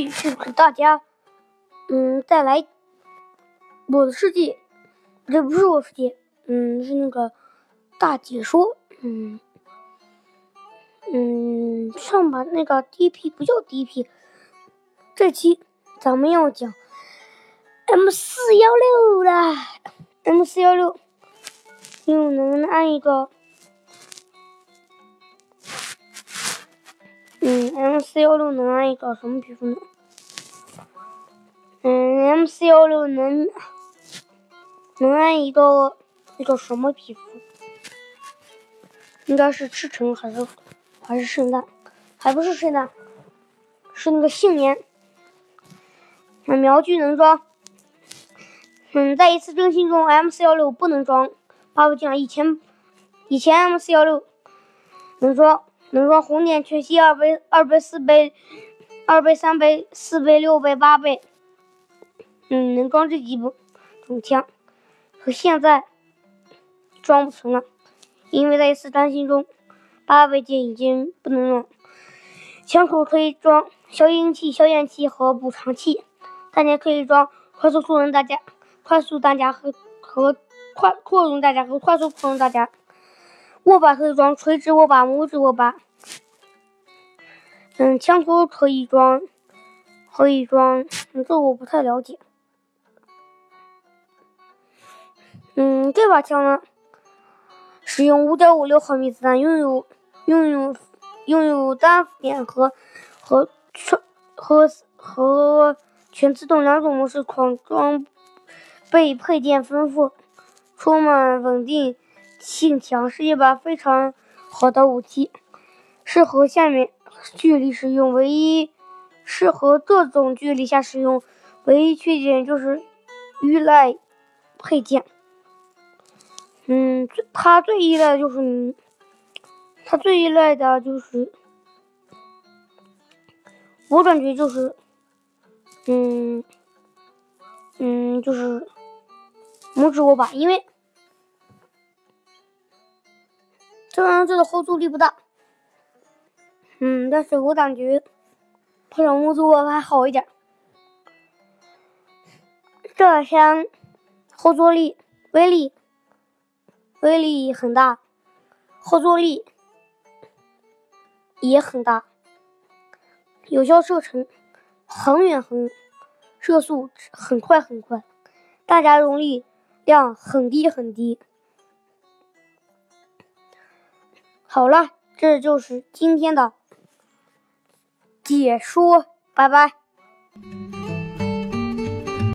继续给大家，嗯，带来我的世界，这不是我世界，嗯，是那个大解说，嗯嗯，上把那个第一批不叫第一批，这期咱们要讲 M 四幺六啦，M 四幺六又能按一个。四幺六能安一个什么皮肤呢？嗯，M 四幺六能能安一个那个什么皮肤？应该是赤诚还是还是圣诞？还不是圣诞，是那个杏年。嗯，苗具能装。嗯，在一次更新中，M 四幺六不能装。八不讲以前以前 M 四幺六能装。能装红点全息二倍、二倍、四倍、二倍、三倍、四倍、六倍、八倍，嗯，能装这几种枪，可现在装不成了，因为在一次担心中，八倍剑已经不能用。枪口可以装消音器、消焰器和补偿器，弹夹可以装快速扩容弹夹、快速弹夹和和快扩容弹夹和快速扩容弹夹。握把可以装垂直握把、拇指握把。嗯，枪托可以装，可以装，这我不太了解。嗯，这把枪呢，使用五点五六毫米子弹，拥有拥有拥有单点和和全和和全自动两种模式，狂装备配件丰富，充满稳定。性强是一把非常好的武器，适合下面距离使用。唯一适合这种距离下使用，唯一缺点就是依赖配件。嗯，它最依赖的就是，它最依赖的就是，我感觉就是，嗯嗯，就是拇指握把，因为。这样这个后坐力不大，但是我感觉配上木座还好一点。这把枪后坐力、威力、威力很大，后坐力也很大，有效射程很远很，射速很快很快，大夹容力量很低很低。好了，这就是今天的解说，拜拜。